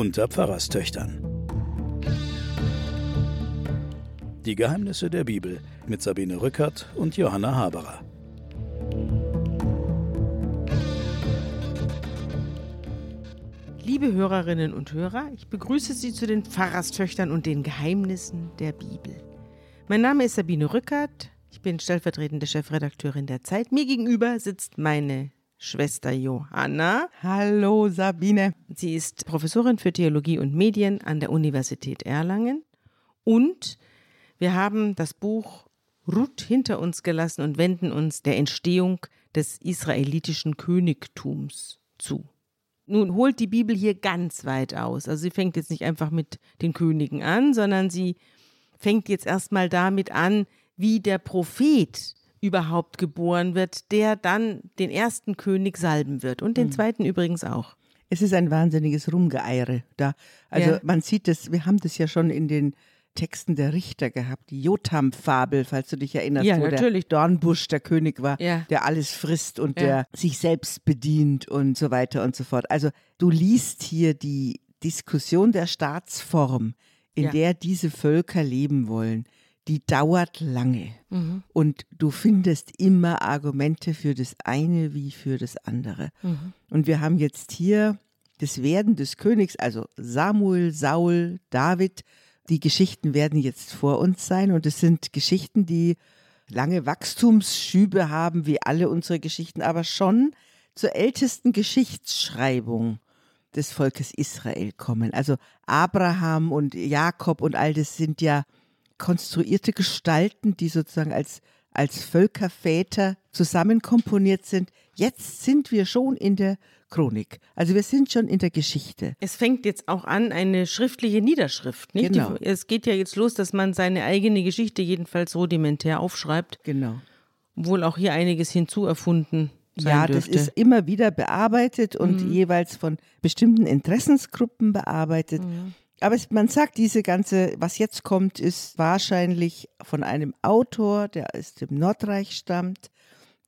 unter Pfarrerstöchtern. Die Geheimnisse der Bibel mit Sabine Rückert und Johanna Haberer. Liebe Hörerinnen und Hörer, ich begrüße Sie zu den Pfarrerstöchtern und den Geheimnissen der Bibel. Mein Name ist Sabine Rückert, ich bin stellvertretende Chefredakteurin der Zeit. Mir gegenüber sitzt meine Schwester Johanna. Hallo Sabine. Sie ist Professorin für Theologie und Medien an der Universität Erlangen und wir haben das Buch Ruth hinter uns gelassen und wenden uns der Entstehung des israelitischen Königtums zu. Nun holt die Bibel hier ganz weit aus. Also sie fängt jetzt nicht einfach mit den Königen an, sondern sie fängt jetzt erstmal damit an, wie der Prophet überhaupt geboren wird, der dann den ersten König salben wird und den mhm. zweiten übrigens auch. Es ist ein wahnsinniges Rumgeeire da. Also ja. man sieht das, wir haben das ja schon in den Texten der Richter gehabt, die Jotam-Fabel, falls du dich erinnerst, ja, wo natürlich. der Dornbusch der König war, ja. der alles frisst und ja. der sich selbst bedient und so weiter und so fort. Also du liest hier die Diskussion der Staatsform, in der diese Völker leben wollen, die dauert lange. Mhm. Und du findest immer Argumente für das eine wie für das andere. Mhm. Und wir haben jetzt hier das Werden des Königs, also Samuel, Saul, David, die Geschichten werden jetzt vor uns sein und es sind Geschichten, die lange Wachstumsschübe haben, wie alle unsere Geschichten, aber schon zur ältesten Geschichtsschreibung des Volkes Israel kommen. Also Abraham und Jakob und all das sind ja konstruierte Gestalten, die sozusagen als, als Völkerväter zusammenkomponiert sind. Jetzt sind wir schon in der Chronik. Also wir sind schon in der Geschichte. Es fängt jetzt auch an, eine schriftliche Niederschrift. Nicht? Genau. Die, es geht ja jetzt los, dass man seine eigene Geschichte jedenfalls rudimentär aufschreibt. Genau. Obwohl auch hier einiges hinzuerfunden Ja, dürfte. das ist immer wieder bearbeitet und mhm. jeweils von bestimmten Interessensgruppen bearbeitet. Mhm. Aber es, man sagt, diese ganze, was jetzt kommt, ist wahrscheinlich von einem Autor, der aus dem Nordreich stammt,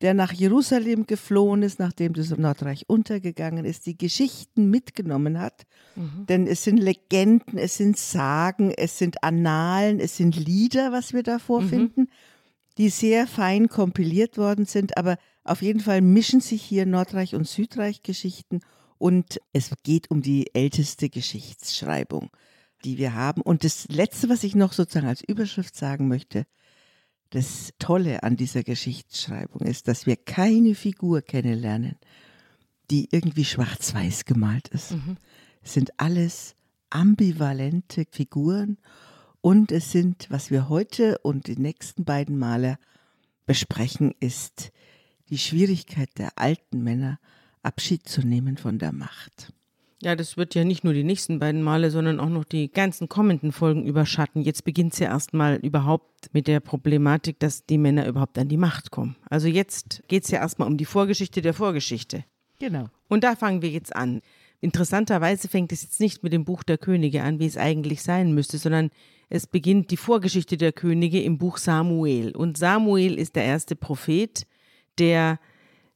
der nach Jerusalem geflohen ist, nachdem das Nordreich untergegangen ist, die Geschichten mitgenommen hat. Mhm. Denn es sind Legenden, es sind Sagen, es sind Annalen, es sind Lieder, was wir da vorfinden, mhm. die sehr fein kompiliert worden sind. Aber auf jeden Fall mischen sich hier Nordreich und Südreich Geschichten und es geht um die älteste Geschichtsschreibung, die wir haben. Und das Letzte, was ich noch sozusagen als Überschrift sagen möchte, das Tolle an dieser Geschichtsschreibung ist, dass wir keine Figur kennenlernen, die irgendwie schwarz-weiß gemalt ist. Mhm. Es sind alles ambivalente Figuren und es sind, was wir heute und die nächsten beiden Male besprechen, ist die Schwierigkeit der alten Männer, Abschied zu nehmen von der Macht. Ja, das wird ja nicht nur die nächsten beiden Male, sondern auch noch die ganzen kommenden Folgen überschatten. Jetzt beginnt es ja erstmal überhaupt mit der Problematik, dass die Männer überhaupt an die Macht kommen. Also jetzt geht es ja erstmal um die Vorgeschichte der Vorgeschichte. Genau. Und da fangen wir jetzt an. Interessanterweise fängt es jetzt nicht mit dem Buch der Könige an, wie es eigentlich sein müsste, sondern es beginnt die Vorgeschichte der Könige im Buch Samuel. Und Samuel ist der erste Prophet, der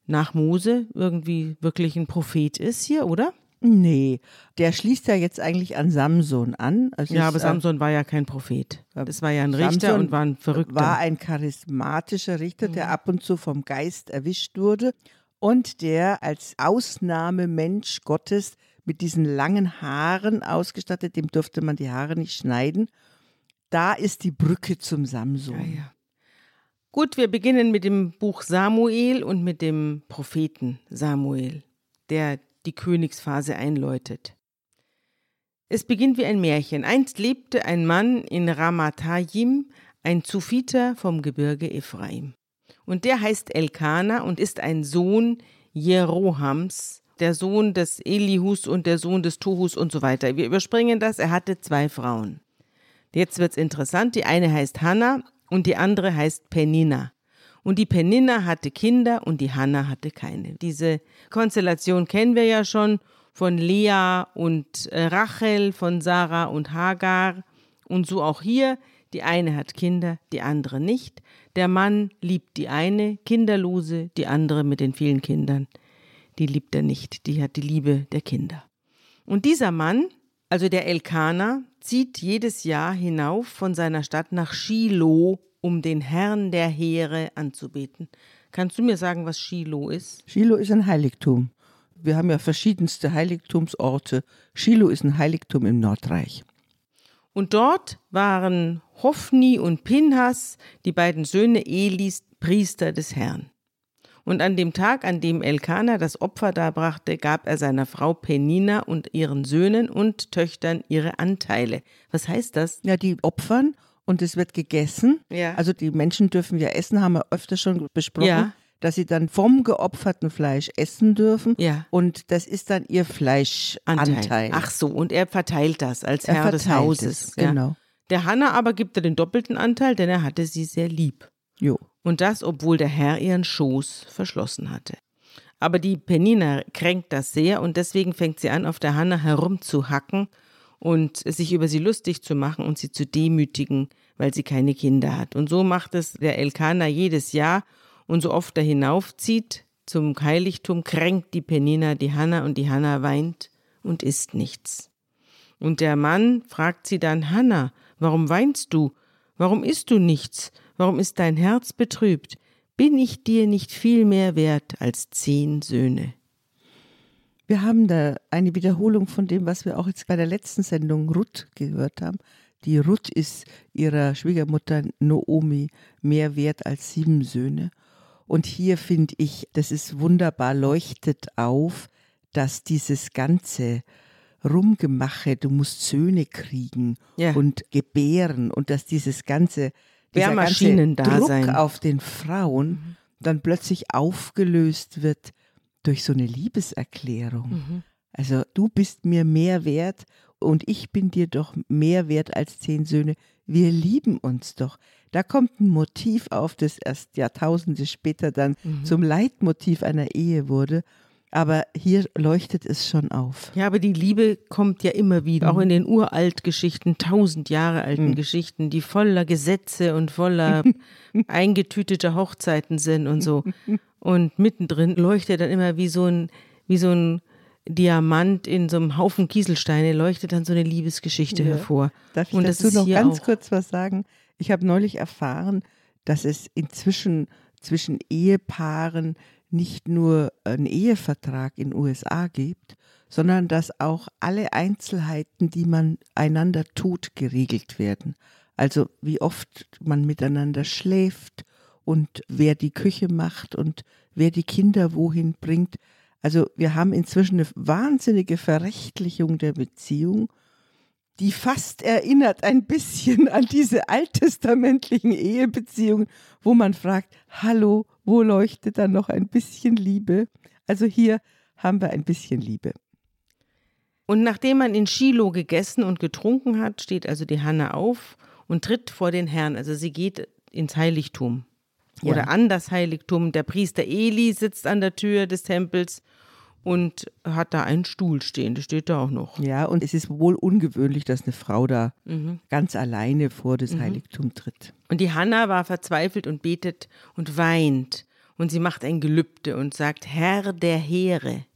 nach Mose irgendwie wirklich ein Prophet ist hier, oder? Nee, der schließt ja jetzt eigentlich an Samson an. Also ja, aber Samson war ja kein Prophet. Das war ja ein Richter Samson und war ein Verrückter. War ein charismatischer Richter, der mhm. ab und zu vom Geist erwischt wurde und der als Ausnahmemensch Gottes mit diesen langen Haaren ausgestattet, dem durfte man die Haare nicht schneiden. Da ist die Brücke zum Samson. Ja, ja. Gut, wir beginnen mit dem Buch Samuel und mit dem Propheten Samuel, der die Königsphase einläutet. Es beginnt wie ein Märchen. Einst lebte ein Mann in Ramatayim, ein Zufiter vom Gebirge Ephraim. Und der heißt Elkana und ist ein Sohn Jerohams, der Sohn des Elihus und der Sohn des Tohus und so weiter. Wir überspringen das. Er hatte zwei Frauen. Jetzt wird's interessant. Die eine heißt Hannah und die andere heißt Penina. Und die Penina hatte Kinder und die Hanna hatte keine. Diese Konstellation kennen wir ja schon von Lea und äh, Rachel, von Sarah und Hagar. Und so auch hier. Die eine hat Kinder, die andere nicht. Der Mann liebt die eine, kinderlose, die andere mit den vielen Kindern. Die liebt er nicht. Die hat die Liebe der Kinder. Und dieser Mann, Also der Elkaner zieht jedes Jahr hinauf von seiner Stadt nach Shiloh, um den Herrn der Heere anzubeten. Kannst du mir sagen, was Shiloh ist? Shiloh ist ein Heiligtum. Wir haben ja verschiedenste Heiligtumsorte. Shiloh ist ein Heiligtum im Nordreich. Und dort waren Hophni und Pinhas, die beiden Söhne Elis, Priester des Herrn. Und an dem Tag, an dem Elkanah das Opfer darbrachte, gab er seiner Frau Penina und ihren Söhnen und Töchtern ihre Anteile. Was heißt das? Ja, die opfern und es wird gegessen. Ja. Also die Menschen dürfen ja essen, haben wir öfter schon besprochen. Ja. Dass sie dann vom geopferten Fleisch essen dürfen. Ja. Und das ist dann ihr Fleischanteil. Ach so, und er verteilt das als er Herr des Hauses. es. Genau. Der Hanna aber gibt er den doppelten Anteil, denn er hatte sie sehr lieb. Jo. Und das, obwohl der Herr ihren Schoß verschlossen hatte. Aber die Penina kränkt das sehr und deswegen fängt sie an, auf der Hanna herumzuhacken und sich über sie lustig zu machen und sie zu demütigen, weil sie keine Kinder hat. Und so macht es der Elkaner jedes Jahr und so oft er hinaufzieht zum Heiligtum, kränkt die Penina die Hanna und die Hanna weint und isst nichts. Und der Mann fragt sie dann, Hanna, warum weinst du? Warum isst du nichts? Warum ist dein Herz betrübt? Bin ich dir nicht viel mehr wert als zehn Söhne? Wir haben da eine Wiederholung von dem, was wir auch jetzt bei der letzten Sendung Ruth gehört haben. Die Ruth ist ihrer Schwiegermutter Noomi mehr wert als sieben Söhne. Und hier finde ich, das ist wunderbar, leuchtet auf, dass dieses ganze Rumgemache, du musst Söhne kriegen Ja. und gebären und dass dieses ganze, dieser ganze. Druck auf den Frauen dann plötzlich aufgelöst wird durch so eine Liebeserklärung. Also du bist mir mehr wert und ich bin dir doch mehr wert als zehn Söhne. Wir lieben uns doch. Da kommt ein Motiv auf, das erst Jahrtausende später dann zum Leitmotiv einer Ehe wurde. Aber hier leuchtet es schon auf. Ja, aber die Liebe kommt ja immer wieder, auch in den Uraltgeschichten, tausend Jahre alten Geschichten, die voller Gesetze und voller eingetüteter Hochzeiten sind und so. Und mittendrin leuchtet dann immer wie so ein, wie so ein Diamant in so einem Haufen Kieselsteine, leuchtet dann so eine Liebesgeschichte hervor. Darf ich und dazu noch ganz auch. kurz was sagen? Ich habe neulich erfahren, dass es inzwischen zwischen Ehepaaren nicht nur einen Ehevertrag in USA gibt, sondern dass auch alle Einzelheiten, die man einander tut, geregelt werden. Also wie oft man miteinander schläft und wer die Küche macht und wer die Kinder wohin bringt. Also wir haben inzwischen eine wahnsinnige Verrechtlichung der Beziehung die fast erinnert ein bisschen an diese alttestamentlichen Ehebeziehungen, wo man fragt, hallo, wo leuchtet da noch ein bisschen Liebe? Also hier haben wir ein bisschen Liebe. Und nachdem man in Shiloh gegessen und getrunken hat, steht also die Hanna auf und tritt vor den Herrn. Also sie geht ins Heiligtum Ja. oder an das Heiligtum. Der Priester Eli sitzt an der Tür des Tempels und hat da einen Stuhl stehen. Das steht da auch noch. Ja, und es ist wohl ungewöhnlich, dass eine Frau da ganz alleine vor das Heiligtum tritt. Und die Hanna war verzweifelt und betet und weint. Und sie macht ein Gelübde und sagt, Herr der Heere.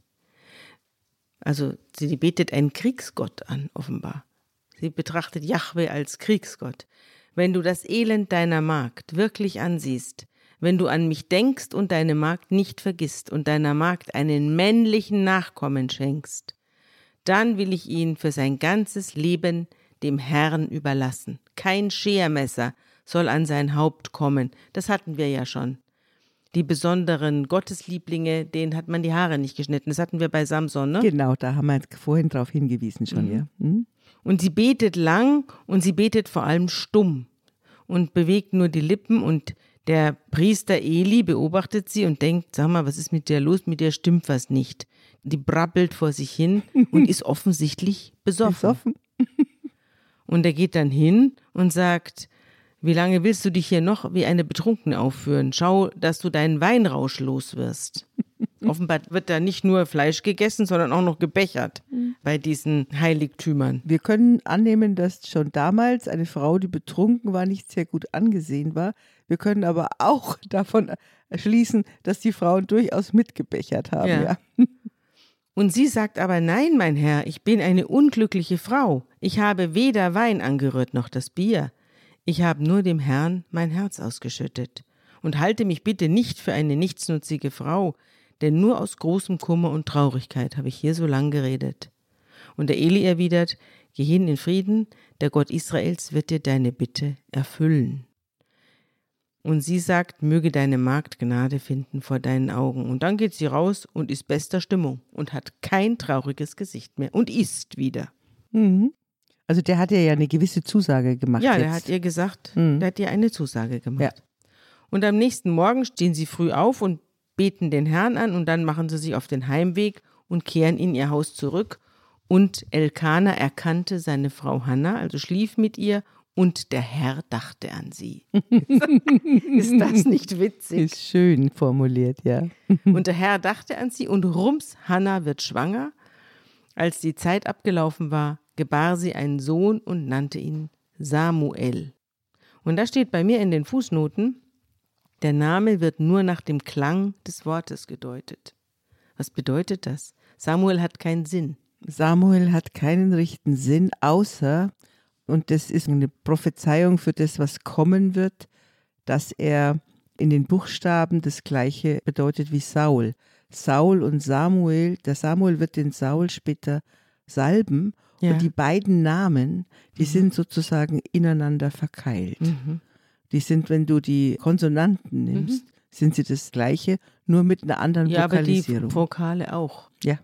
Also sie betet einen Kriegsgott an, offenbar. Sie betrachtet Jahwe als Kriegsgott. Wenn du das Elend deiner Magd wirklich ansiehst, wenn du an mich denkst und deine Magd nicht vergisst und deiner Magd einen männlichen Nachkommen schenkst, dann will ich ihn für sein ganzes Leben dem Herrn überlassen. Kein Schermesser soll an sein Haupt kommen. Das hatten wir ja schon. Die besonderen Gotteslieblinge, denen hat man die Haare nicht geschnitten. Das hatten wir bei Samson, ne? Genau, da haben wir vorhin drauf hingewiesen schon, ja. Hm? Und sie betet lang und sie betet vor allem stumm und bewegt nur die Lippen und der Priester Eli beobachtet sie und denkt, sag mal, was ist mit der los? Mit der stimmt was nicht. Die brabbelt vor sich hin und ist offensichtlich besoffen. Besoffen? Und er geht dann hin und sagt, wie lange willst du dich hier noch wie eine Betrunkene aufführen? Schau, dass du deinen Weinrausch los wirst. Offenbar wird da nicht nur Fleisch gegessen, sondern auch noch gebechert bei diesen Heiligtümern. Wir können annehmen, dass schon damals eine Frau, die betrunken war, nicht sehr gut angesehen war. Wir können aber auch davon schließen, dass die Frauen durchaus mitgebechert haben. Ja. Ja. Und sie sagt aber, nein, mein Herr, ich bin eine unglückliche Frau. Ich habe weder Wein angerührt noch das Bier. Ich habe nur dem Herrn mein Herz ausgeschüttet. Und halte mich bitte nicht für eine nichtsnutzige Frau, denn nur aus großem Kummer und Traurigkeit habe ich hier so lang geredet. Und der Eli erwidert, Geh hin in Frieden, der Gott Israels wird dir deine Bitte erfüllen. Und sie sagt, möge deine Magd Gnade finden vor deinen Augen. Und dann geht sie raus und ist bester Stimmung und hat kein trauriges Gesicht mehr und isst wieder. Mhm. Also der hat ihr ja eine gewisse Zusage gemacht. Ja, jetzt. der hat ihr gesagt, Mhm. der hat ihr eine Zusage gemacht. Ja. Und am nächsten Morgen stehen sie früh auf und beten den Herrn an und dann machen sie sich auf den Heimweg und kehren in ihr Haus zurück. Und Elkanah erkannte seine Frau Hannah, also schlief mit ihr und der Herr dachte an sie. Ist das nicht witzig? Ist schön formuliert, ja. Und der Herr dachte an sie und rums, Hannah wird schwanger. Als die Zeit abgelaufen war, gebar sie einen Sohn und nannte ihn Samuel. Und da steht bei mir in den Fußnoten, der Name wird nur nach dem Klang des Wortes gedeutet. Was bedeutet das? Samuel hat keinen Sinn. Samuel hat keinen richtigen Sinn, außer, und das ist eine Prophezeiung für das, was kommen wird, dass er in den Buchstaben das gleiche bedeutet wie Saul. Saul und Samuel, der Samuel wird den Saul später salben Ja. und die beiden Namen, die sind sozusagen ineinander verkeilt. Mhm. Die sind, wenn du die Konsonanten nimmst, sind sie das gleiche, nur mit einer anderen Ja, aber die Vokalisierung. Vokale auch. ja.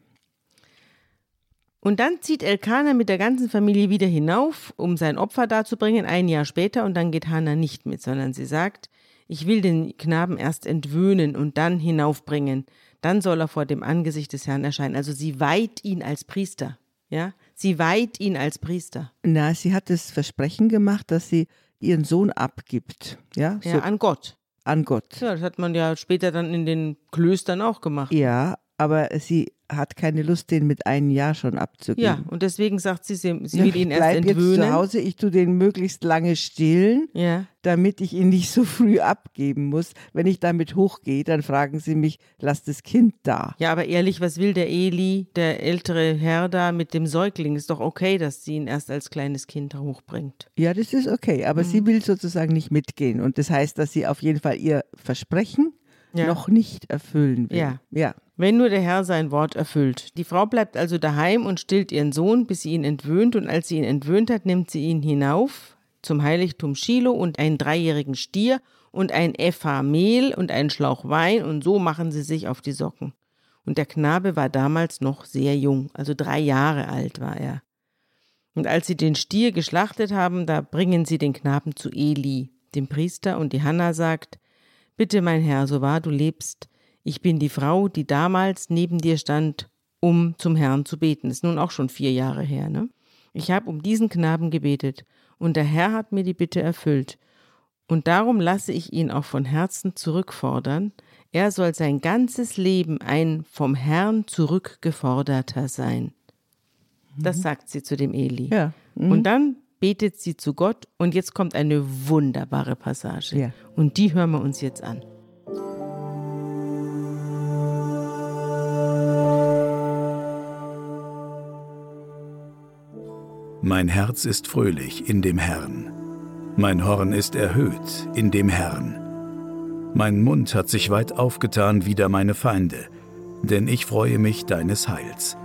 Und dann zieht Elkanah mit der ganzen Familie wieder hinauf, um sein Opfer darzubringen, ein Jahr später, und dann geht Hannah nicht mit, sondern sie sagt, ich will den Knaben erst entwöhnen und dann hinaufbringen. Dann soll er vor dem Angesicht des Herrn erscheinen. Also sie weiht ihn als Priester. Ja, sie weiht ihn als Priester. Na, sie hat das Versprechen gemacht, dass sie ihren Sohn abgibt, ja, Ja, so an Gott. an Gott. Ja, das hat man ja später dann in den Klöstern auch gemacht. Ja, aber sie hat keine Lust, den mit einem Jahr schon Ja, abzugeben. und deswegen sagt sie, sie, sie Ja, will ihn erst bleib jetzt zu entwöhnen. Hause, ich tue den möglichst lange stillen, Ja, damit ich ihn nicht so früh abgeben muss. Wenn ich damit hochgehe, dann fragen sie mich, lass das Kind da. Ja, aber ehrlich, was will der Eli, der ältere Herr da mit dem Säugling? Ist doch okay, dass sie ihn erst als kleines Kind hochbringt. Ja, das ist okay, aber sie Mhm. will sozusagen nicht mitgehen. Und das heißt, dass sie auf jeden Fall ihr Versprechen Ja. noch nicht erfüllen will. Ja. ja. Wenn nur der Herr sein Wort erfüllt. Die Frau bleibt also daheim und stillt ihren Sohn, bis sie ihn entwöhnt, und als sie ihn entwöhnt hat, nimmt sie ihn hinauf zum Heiligtum Shiloh und einen dreijährigen Stier und ein Epha Mehl und einen Schlauch Wein, und so machen sie sich auf die Socken. Und der Knabe war damals noch sehr jung, also drei Jahre alt war er. Und als sie den Stier geschlachtet haben, da bringen sie den Knaben zu Eli, dem Priester, und die Hanna sagt, Bitte, mein Herr, so wahr du lebst, ich bin die Frau, die damals neben dir stand, um zum Herrn zu beten. Ist nun auch schon vier Jahre her, ne? Ich habe um diesen Knaben gebetet, und der Herr hat mir die Bitte erfüllt. Und darum lasse ich ihn auch von Herzen zurückfordern. Er soll sein ganzes Leben ein vom Herrn zurückgeforderter sein. Das sagt sie zu dem Eli. Ja. Mhm. Und dann betet sie zu Gott und jetzt kommt eine wunderbare Passage. Ja. Und die hören wir uns jetzt an. Mein Herz ist fröhlich in dem Herrn. Mein Horn ist erhöht in dem Herrn. Mein Mund hat sich weit aufgetan wider meine Feinde, denn ich freue mich deines Heils.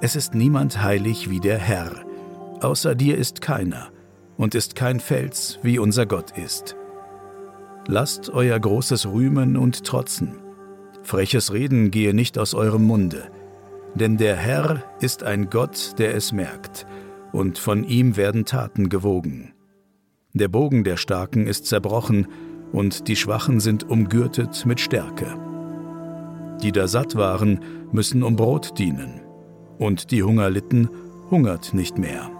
Es ist niemand heilig wie der Herr, außer dir ist keiner, und ist kein Fels, wie unser Gott ist. Lasst euer großes Rühmen und Trotzen. Freches Reden gehe nicht aus eurem Munde, denn der Herr ist ein Gott, der es merkt, und von ihm werden Taten gewogen. Der Bogen der Starken ist zerbrochen, und die Schwachen sind umgürtet mit Stärke. Die da satt waren, müssen um Brot dienen, und die Hunger litten, hungert nicht mehr.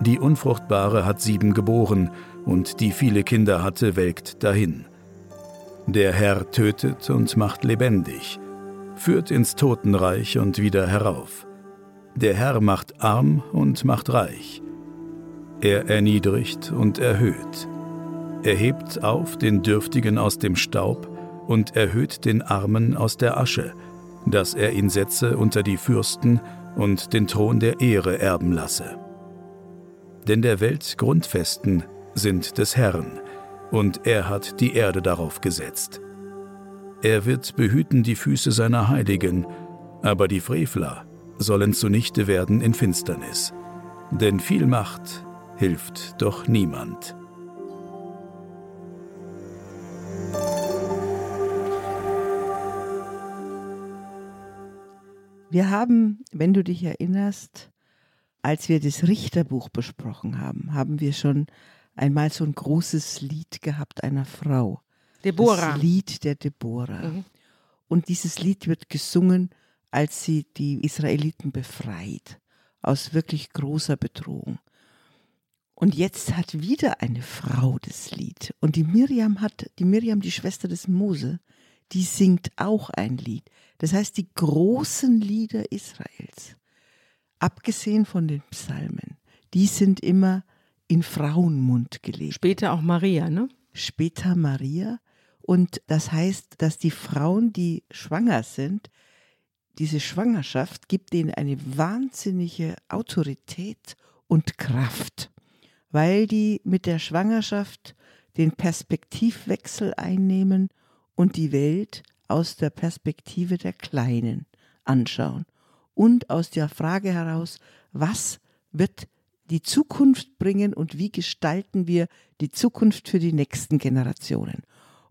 Die Unfruchtbare hat sieben geboren, und die viele Kinder hatte, welkt dahin. Der Herr tötet und macht lebendig, führt ins Totenreich und wieder herauf. Der Herr macht arm und macht reich. Er erniedrigt und erhöht. Er hebt auf den Dürftigen aus dem Staub und erhöht den Armen aus der Asche, dass er ihn setze unter die Fürsten und den Thron der Ehre erben lasse. Denn der Welt Grundfesten sind des Herrn, und er hat die Erde darauf gesetzt. Er wird behüten die Füße seiner Heiligen, aber die Frevler sollen zunichte werden in Finsternis. Denn viel Macht hilft doch niemand. Wir haben, wenn du dich erinnerst, als wir das Richterbuch besprochen haben, haben wir schon einmal so ein großes Lied gehabt einer Frau. Deborah. Das Lied der Deborah. Mhm. Und dieses Lied wird gesungen, als sie die Israeliten befreit aus wirklich großer Bedrohung. Und jetzt hat wieder eine Frau das Lied. Und die Miriam hat, die Miriam, die Schwester des Mose, die singt auch ein Lied. Das heißt, die großen Lieder Israels, abgesehen von den Psalmen, die sind immer in Frauenmund gelegt. Später auch Maria, ne? Später Maria. Und das heißt, dass die Frauen, die schwanger sind, diese Schwangerschaft gibt ihnen eine wahnsinnige Autorität und Kraft, weil die mit der Schwangerschaft den Perspektivwechsel einnehmen und die Welt aus der Perspektive der Kleinen anschauen und aus der Frage heraus, was wird die Zukunft bringen und wie gestalten wir die Zukunft für die nächsten Generationen.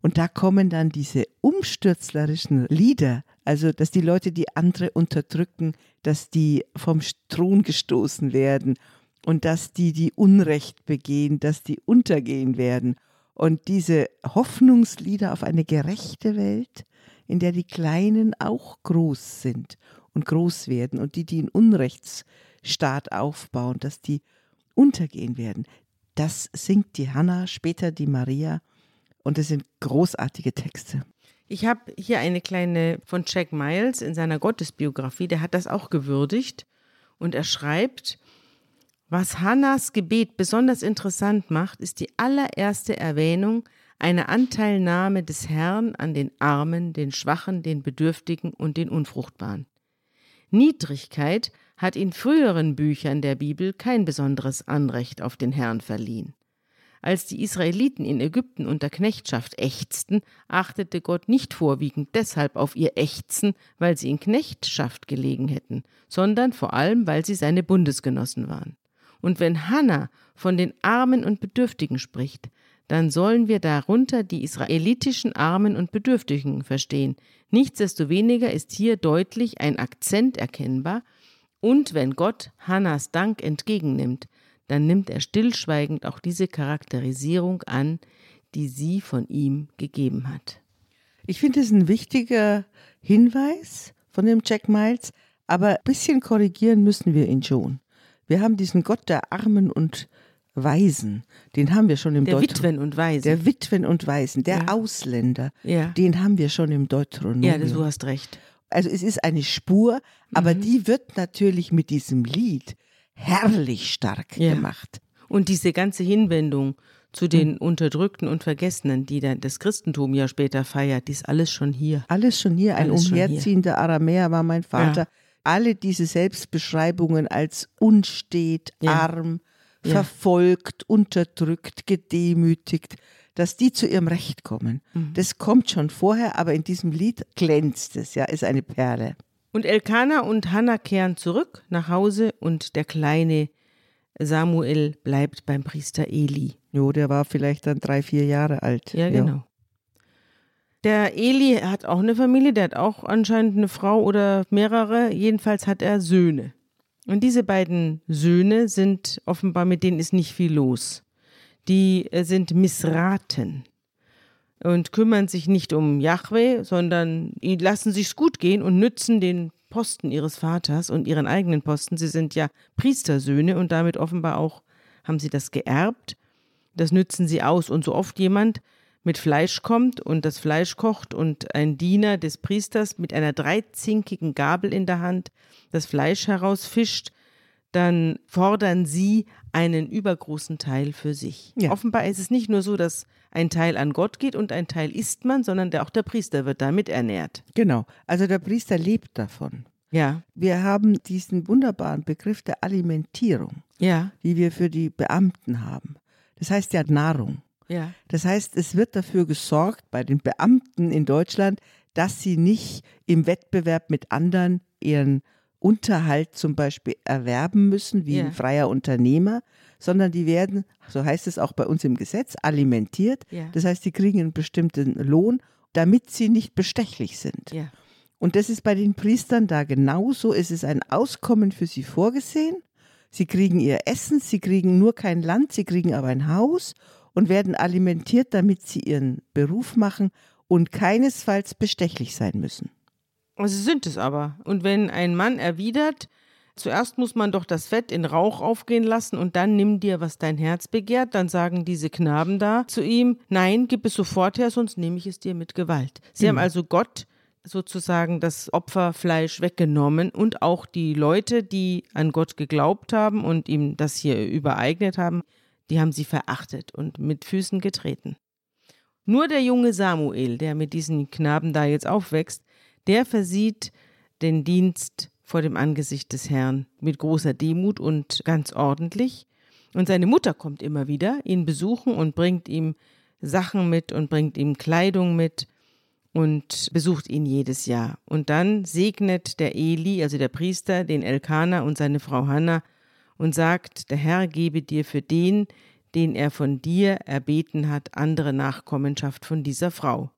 Und da kommen dann diese umstürzlerischen Lieder, also dass die Leute die andere unterdrücken, dass die vom Thron gestoßen werden und dass die die Unrecht begehen, dass die untergehen werden. Und diese Hoffnungslieder auf eine gerechte Welt, in der die Kleinen auch groß sind und groß werden und die, die einen Unrechtsstaat aufbauen, dass die untergehen werden. Das singt die Hannah, später die Maria und es sind großartige Texte. Ich habe hier eine kleine von Jack Miles in seiner Gottesbiografie, der hat das auch gewürdigt und er schreibt, was Hannas Gebet besonders interessant macht, ist die allererste Erwähnung einer Anteilnahme des Herrn an den Armen, den Schwachen, den Bedürftigen und den Unfruchtbaren. Niedrigkeit hat in früheren Büchern der Bibel kein besonderes Anrecht auf den Herrn verliehen. Als die Israeliten in Ägypten unter Knechtschaft ächzten, achtete Gott nicht vorwiegend deshalb auf ihr Ächzen, weil sie in Knechtschaft gelegen hätten, sondern vor allem, weil sie seine Bundesgenossen waren. Und wenn Hannah von den Armen und Bedürftigen spricht, dann sollen wir darunter die israelitischen Armen und Bedürftigen verstehen. Nichtsdestoweniger ist hier deutlich ein Akzent erkennbar, und wenn Gott Hannas Dank entgegennimmt, dann nimmt er stillschweigend auch diese Charakterisierung an, die sie von ihm gegeben hat. Ich finde es ein wichtiger Hinweis von dem Jack Miles, aber ein bisschen korrigieren müssen wir ihn schon. Wir haben diesen Gott der Armen und Waisen, den haben wir schon im Der Deuteronomium. Witwen und Waisen. Der Witwen und Waisen, der Ja. Ausländer, Ja. den haben wir schon im Deuteronomium. ja, du hast recht. Also es ist eine Spur, aber Mhm. die wird natürlich mit diesem Lied herrlich stark Ja. gemacht. Und diese ganze Hinwendung zu den Unterdrückten und Vergessenen, die dann das Christentum ja später feiert, die ist alles schon hier. Alles schon hier, ein Alles umherziehender Aramäer war mein Vater. Ja. Alle diese Selbstbeschreibungen als unstet, Ja. arm, Ja. verfolgt, unterdrückt, gedemütigt, dass die zu ihrem Recht kommen. Mhm. Das kommt schon vorher, aber in diesem Lied glänzt es, ja, ist eine Perle. Und Elkanah und Hannah kehren zurück nach Hause und der kleine Samuel bleibt beim Priester Eli. Jo, der war vielleicht dann drei, vier Jahre alt. Ja, genau. Der Eli hat auch eine Familie, der hat auch anscheinend eine Frau oder mehrere. Jedenfalls hat er Söhne. Und diese beiden Söhne sind offenbar, mit denen ist nicht viel los. Die äh, sind Missraten und kümmern sich nicht um Yahweh, sondern lassen sich's gut gehen und nützen den Posten ihres Vaters und ihren eigenen Posten. Sie sind ja Priestersöhne und damit offenbar auch haben sie das geerbt. Das nützen sie aus. Und so oft jemand mit Fleisch kommt und das Fleisch kocht und ein Diener des Priesters mit einer dreizinkigen Gabel in der Hand das Fleisch herausfischt, dann fordern sie einen übergroßen Teil für sich. Ja. Offenbar ist es nicht nur so, dass ein Teil an Gott geht und ein Teil isst man, sondern der, auch der Priester wird damit ernährt. Genau, also der Priester lebt davon. Ja. Wir haben diesen wunderbaren Begriff der Alimentierung, ja. die wir für die Beamten haben. Das heißt ja Nahrung. Ja. Das heißt, es wird dafür gesorgt bei den Beamten in Deutschland, dass sie nicht im Wettbewerb mit anderen ihren Unterhalt zum Beispiel erwerben müssen, wie ja. ein freier Unternehmer, sondern die werden, so heißt es auch bei uns im Gesetz, alimentiert. Ja. Das heißt, die kriegen einen bestimmten Lohn, damit sie nicht bestechlich sind. Ja. Und das ist bei den Priestern da genauso. Es ist ein Auskommen für sie vorgesehen. Sie kriegen ihr Essen, sie kriegen nur kein Land, sie kriegen aber ein Haus und werden alimentiert, damit sie ihren Beruf machen und keinesfalls bestechlich sein müssen. Sie sind es aber. Und wenn ein Mann erwidert, zuerst muss man doch das Fett in Rauch aufgehen lassen und dann nimm dir, was dein Herz begehrt, dann sagen diese Knaben da zu ihm, nein, gib es sofort her, sonst nehme ich es dir mit Gewalt. Sie mhm. haben also Gott sozusagen das Opferfleisch weggenommen und auch die Leute, die an Gott geglaubt haben und ihm das hier übereignet haben, die haben sie verachtet und mit Füßen getreten. Nur der junge Samuel, der mit diesen Knaben da jetzt aufwächst, der versieht den Dienst vor dem Angesicht des Herrn mit großer Demut und ganz ordentlich. Und seine Mutter kommt immer wieder, ihn besuchen und bringt ihm Sachen mit und bringt ihm Kleidung mit und besucht ihn jedes Jahr. Und dann segnet der Eli, also der Priester, den Elkanah und seine Frau Hannah und sagt, der Herr gebe dir für den, den er von dir erbeten hat, andere Nachkommenschaft von dieser Frau.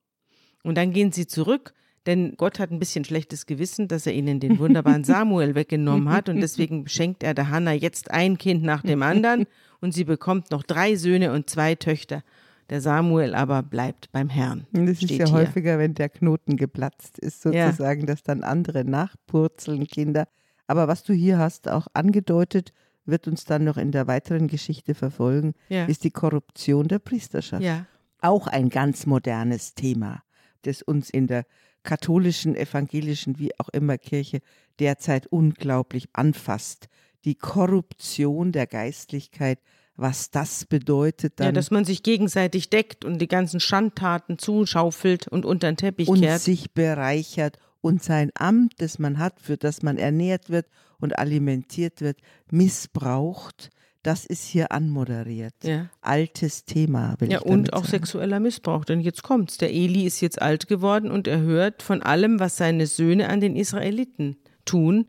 Und dann gehen sie zurück denn Gott hat ein bisschen schlechtes Gewissen, dass er ihnen den wunderbaren Samuel weggenommen hat und deswegen schenkt er der Hannah jetzt ein Kind nach dem anderen und sie bekommt noch drei Söhne und zwei Töchter. Der Samuel aber bleibt beim Herrn. Das ist ja hier. häufiger, wenn der Knoten geplatzt ist, sozusagen, ja. dass dann andere nachpurzeln, Kinder. Aber was du hier hast, auch angedeutet, wird uns dann noch in der weiteren Geschichte verfolgen, ja. ist die Korruption der Priesterschaft. Ja. Auch ein ganz modernes Thema, das uns in der katholischen, evangelischen, wie auch immer Kirche derzeit unglaublich anfasst. Die Korruption der Geistlichkeit, was das bedeutet dann. Ja, dass man sich gegenseitig deckt und die ganzen Schandtaten zuschaufelt und unter den Teppich und kehrt. Und sich bereichert und sein Amt, das man hat, für das man ernährt wird und alimentiert wird, missbraucht das ist hier anmoderiert. Ja. Altes Thema. Will ja, und auch sagen. sexueller Missbrauch. Denn jetzt kommt's. Der Eli ist jetzt alt geworden und er hört von allem, was seine Söhne an den Israeliten tun.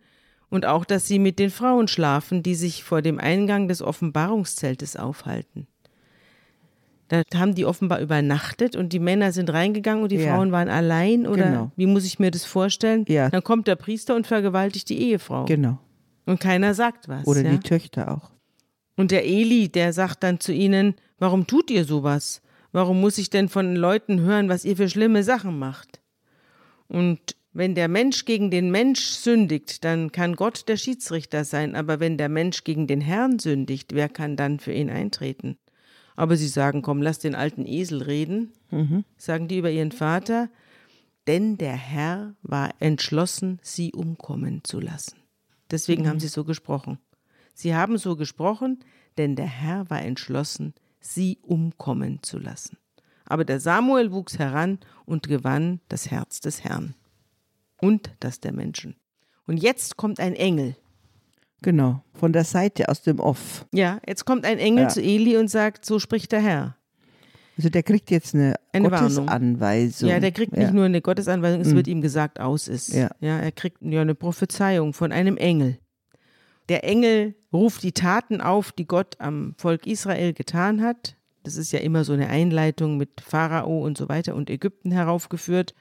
Und auch, dass sie mit den Frauen schlafen, die sich vor dem Eingang des Offenbarungszeltes aufhalten. Da haben die offenbar übernachtet und die Männer sind reingegangen und die ja. Frauen waren allein oder genau. wie muss ich mir das vorstellen? Ja. Dann kommt der Priester und vergewaltigt die Ehefrau. Genau. Und keiner sagt was. Oder ja? die Töchter auch. Und der Eli, der sagt dann zu ihnen, warum tut ihr sowas? Warum muss ich denn von Leuten hören, was ihr für schlimme Sachen macht? Und wenn der Mensch gegen den Mensch sündigt, dann kann Gott der Schiedsrichter sein, aber wenn der Mensch gegen den Herrn sündigt, wer kann dann für ihn eintreten? Aber sie sagen, komm, lass den alten Esel reden, mhm. sagen die über ihren Vater, denn der Herr war entschlossen, sie umkommen zu lassen. Deswegen mhm. haben sie so gesprochen. Sie haben so gesprochen, denn der Herr war entschlossen, sie umkommen zu lassen. Aber der Samuel wuchs heran und gewann das Herz des Herrn und das der Menschen. Und jetzt kommt ein Engel. Genau, von der Seite aus dem Off. Ja, jetzt kommt ein Engel Ja. zu Eli und sagt, so spricht der Herr. Also der kriegt jetzt eine, Eine. Gottesanweisung. Ja, der kriegt nicht nur eine Gottesanweisung, es Mhm. wird ihm gesagt, aus ist. Ja. ja, er kriegt ja eine Prophezeiung von einem Engel. Der Engel ruft die Taten auf, die Gott am Volk Israel getan hat. Das ist ja immer so eine Einleitung mit Pharao und so weiter und Ägypten heraufgeführt.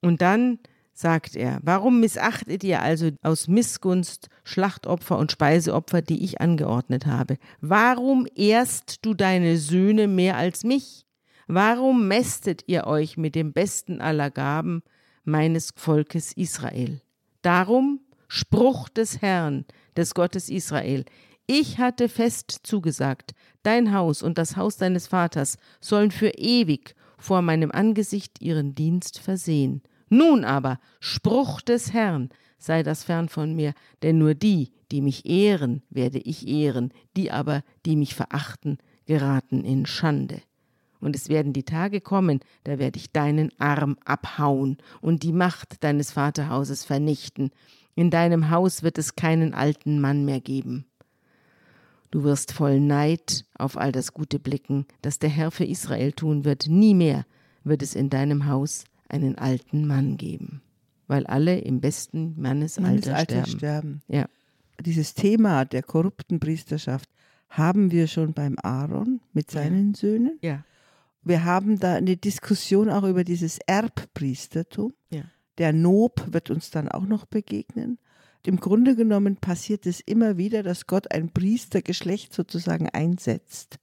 Und dann sagt er, warum missachtet ihr also aus Missgunst Schlachtopfer und Speiseopfer, die ich angeordnet habe? Warum ehrst du deine Söhne mehr als mich? Warum mästet ihr euch mit dem besten aller Gaben meines Volkes Israel? Darum Spruch des Herrn, des Gottes Israel. Ich hatte fest zugesagt, dein Haus und das Haus deines Vaters sollen für ewig vor meinem Angesicht ihren Dienst versehen. Nun aber, Spruch des Herrn, sei das fern von mir, denn nur die, die mich ehren, werde ich ehren, die aber, die mich verachten, geraten in Schande. Und es werden die Tage kommen, da werde ich deinen Arm abhauen und die Macht deines Vaterhauses vernichten. In deinem Haus wird es keinen alten Mann mehr geben. Du wirst voll Neid auf all das Gute blicken, das der Herr für Israel tun wird. Nie mehr wird es in deinem Haus einen alten Mann geben, weil alle im besten Mannesalter, Mannesalter sterben. sterben. Ja. Dieses Thema der korrupten Priesterschaft haben wir schon beim Aaron mit seinen Söhnen. Ja. Wir haben da eine Diskussion auch über dieses Erbpriestertum. Ja. Der Nob wird uns dann auch noch begegnen. Im Grunde genommen passiert es immer wieder, dass Gott ein Priestergeschlecht sozusagen einsetzt.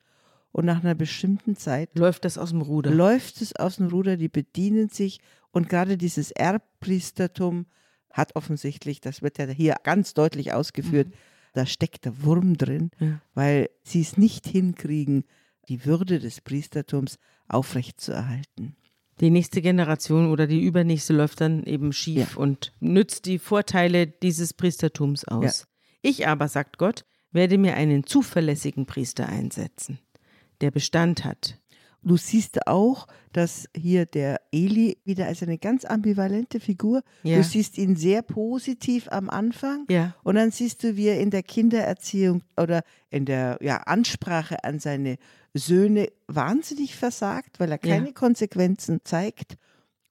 Und nach einer bestimmten Zeit Läuft das aus dem Ruder? läuft es aus dem Ruder, die bedienen sich. Und gerade dieses Erbpriestertum hat offensichtlich, das wird ja hier ganz deutlich ausgeführt, da steckt der Wurm drin, Ja. weil sie es nicht hinkriegen, die Würde des Priestertums aufrechtzuerhalten. Die nächste Generation oder die übernächste läuft dann eben schief und nützt die Vorteile dieses Priestertums aus. Ich aber, sagt Gott, werde mir einen zuverlässigen Priester einsetzen, der Bestand hat. Du siehst auch, dass hier der Eli wieder als eine ganz ambivalente Figur, Ja. du siehst ihn sehr positiv am Anfang Ja. und dann siehst du, wie er in der Kindererziehung oder in der ja, Ansprache an seine Söhne wahnsinnig versagt, weil er keine Konsequenzen zeigt.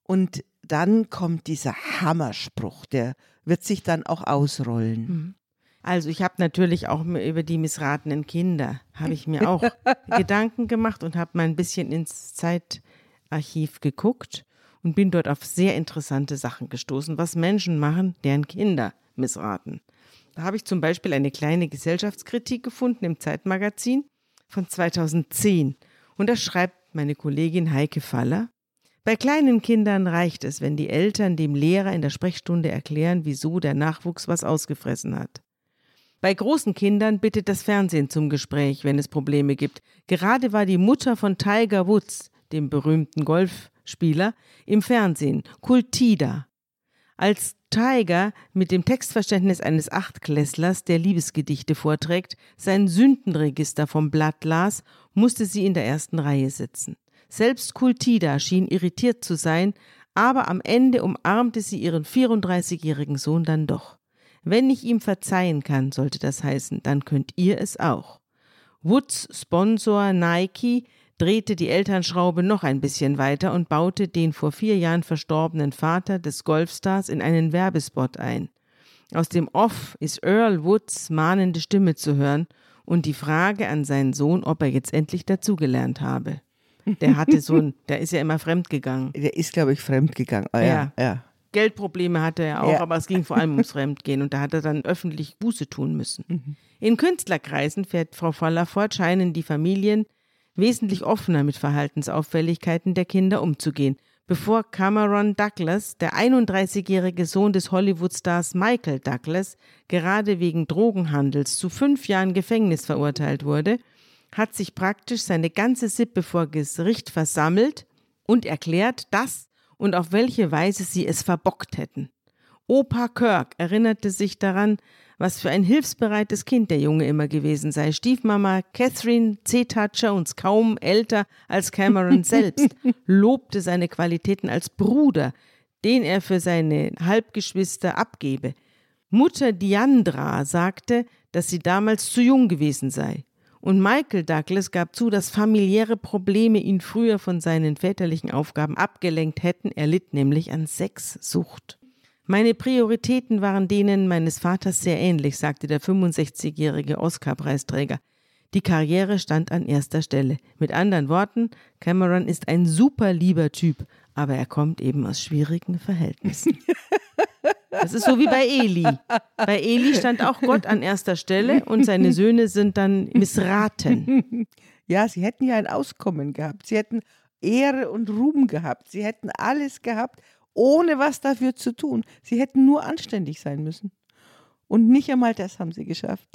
Und dann kommt dieser Hammerspruch, der wird sich dann auch ausrollen. Also ich habe natürlich auch über die missratenen Kinder, habe ich mir auch Gedanken gemacht und habe mal ein bisschen ins Zeitarchiv geguckt und bin dort auf sehr interessante Sachen gestoßen, was Menschen machen, deren Kinder missraten. Da habe ich zum Beispiel eine kleine Gesellschaftskritik gefunden im Zeitmagazin von 2010 und da schreibt meine Kollegin Heike Faller, bei kleinen Kindern reicht es, wenn die Eltern dem Lehrer in der Sprechstunde erklären, wieso der Nachwuchs was ausgefressen hat. Bei großen Kindern bittet das Fernsehen zum Gespräch, wenn es Probleme gibt. Gerade war die Mutter von Tiger Woods, dem berühmten Golfspieler, im Fernsehen, Kultida. Als Tiger mit dem Textverständnis eines Achtklässlers, der Liebesgedichte vorträgt, sein Sündenregister vom Blatt las, musste sie in der ersten Reihe sitzen. Selbst Kultida schien irritiert zu sein, aber am Ende umarmte sie ihren 34-jährigen Sohn dann doch. Wenn ich ihm verzeihen kann, sollte das heißen, dann könnt ihr es auch. Woods Sponsor Nike drehte die Elternschraube noch ein bisschen weiter und baute den vor vier Jahren verstorbenen Vater des Golfstars in einen Werbespot ein. Aus dem Off ist Earl Woods mahnende Stimme zu hören und die Frage an seinen Sohn, ob er jetzt endlich dazugelernt habe. Der hatte so ein, der ist ja immer fremdgegangen. Der ist, glaube ich, fremdgegangen. Ah, ja, ja. Geldprobleme hatte er auch, Ja. aber es ging vor allem ums Fremdgehen und da hat er dann öffentlich Buße tun müssen. In Künstlerkreisen, fährt Frau Voller fort, scheinen die Familien wesentlich offener mit Verhaltensauffälligkeiten der Kinder umzugehen. Bevor Cameron Douglas, der 31-jährige Sohn des Hollywood-Stars Michael Douglas, gerade wegen Drogenhandels zu fünf Jahren Gefängnis verurteilt wurde, hat sich praktisch seine ganze Sippe vor Gericht versammelt und erklärt, dass und auf welche Weise sie es verbockt hätten. Opa Kirk erinnerte sich daran, was für ein hilfsbereites Kind der Junge immer gewesen sei. Stiefmama Catherine Zeta Jones, kaum älter als Cameron selbst, lobte seine Qualitäten als Bruder, den er für seine Halbgeschwister abgebe. Mutter Diandra sagte, dass sie damals zu jung gewesen sei. Und Michael Douglas gab zu, dass familiäre Probleme ihn früher von seinen väterlichen Aufgaben abgelenkt hätten. Er litt nämlich an Sexsucht. Meine Prioritäten waren denen meines Vaters sehr ähnlich, sagte der 65-jährige Oscar-Preisträger. Die Karriere stand an erster Stelle. Mit anderen Worten, Cameron ist ein super lieber Typ, aber er kommt eben aus schwierigen Verhältnissen. Das ist so wie bei Eli. Bei Eli stand auch Gott an erster Stelle und seine Söhne sind dann missraten. Ja, sie hätten ja ein Auskommen gehabt. Sie hätten Ehre und Ruhm gehabt. Sie hätten alles gehabt, ohne was dafür zu tun. Sie hätten nur anständig sein müssen. Und nicht einmal das haben sie geschafft.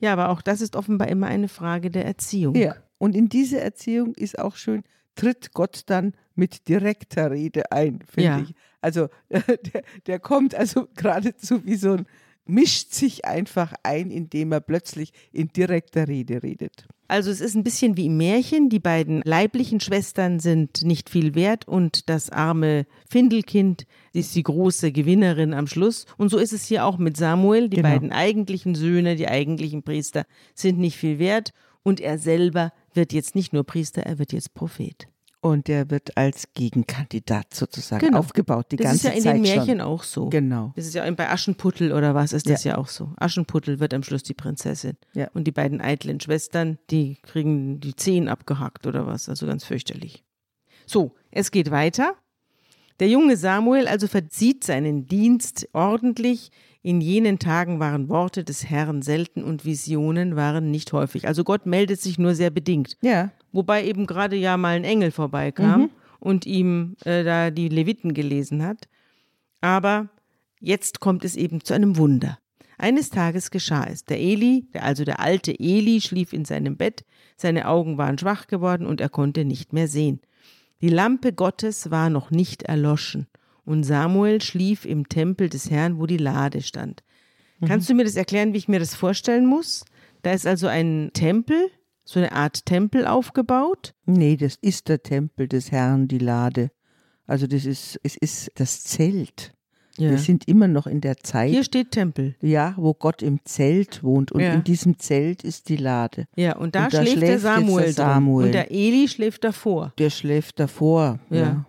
Ja, aber auch das ist offenbar immer eine Frage der Erziehung. Ja. Und in diese Erziehung ist auch schön, tritt Gott dann mit direkter Rede ein, finde Ja. ich. Also der, der kommt also geradezu wie so ein mischt sich einfach ein, indem er plötzlich in direkter Rede redet. Also es ist ein bisschen wie im Märchen, die beiden leiblichen Schwestern sind nicht viel wert und das arme Findelkind ist die große Gewinnerin am Schluss. Und so ist es hier auch mit Samuel, die genau. beiden eigentlichen Söhne, die eigentlichen Priester sind nicht viel wert und er selber wird jetzt nicht nur Priester, er wird jetzt Prophet. Und der wird als Gegenkandidat sozusagen genau. aufgebaut, die das ganze Zeit Das ist ja in den Märchen schon. auch so. Genau. Das ist ja bei Aschenputtel oder was ist das ja, ja auch so. Aschenputtel wird am Schluss die Prinzessin. Ja. Und die beiden eitlen Schwestern, die kriegen die Zehen abgehackt oder was. Also ganz fürchterlich. So, es geht weiter. Der junge Samuel also verzieht seinen Dienst ordentlich. In jenen Tagen waren Worte des Herrn selten und Visionen waren nicht häufig. Also Gott meldet sich nur sehr bedingt. Ja. Wobei eben gerade ja mal ein Engel vorbeikam mhm. und ihm äh, da die Leviten gelesen hat. Aber jetzt kommt es eben zu einem Wunder. Eines Tages geschah es. Der Eli, der, also der alte Eli, schlief in seinem Bett, seine Augen waren schwach geworden und er konnte nicht mehr sehen. Die Lampe Gottes war noch nicht erloschen, und Samuel schlief im Tempel des Herrn, wo die Lade stand. Mhm. Kannst du mir das erklären, wie ich mir das vorstellen muss? Da ist also ein Tempel, so eine Art Tempel aufgebaut? Nee, das ist der Tempel des Herrn, die Lade. Also das ist, es ist das Zelt. Ja. Wir sind immer noch in der Zeit. Hier steht Tempel. Ja, wo Gott im Zelt wohnt. Und ja. in diesem Zelt ist die Lade. Ja, und da, und da schläft, schläft, der Samuel, der Samuel. Und der Eli schläft davor. Der schläft davor. Ja. ja.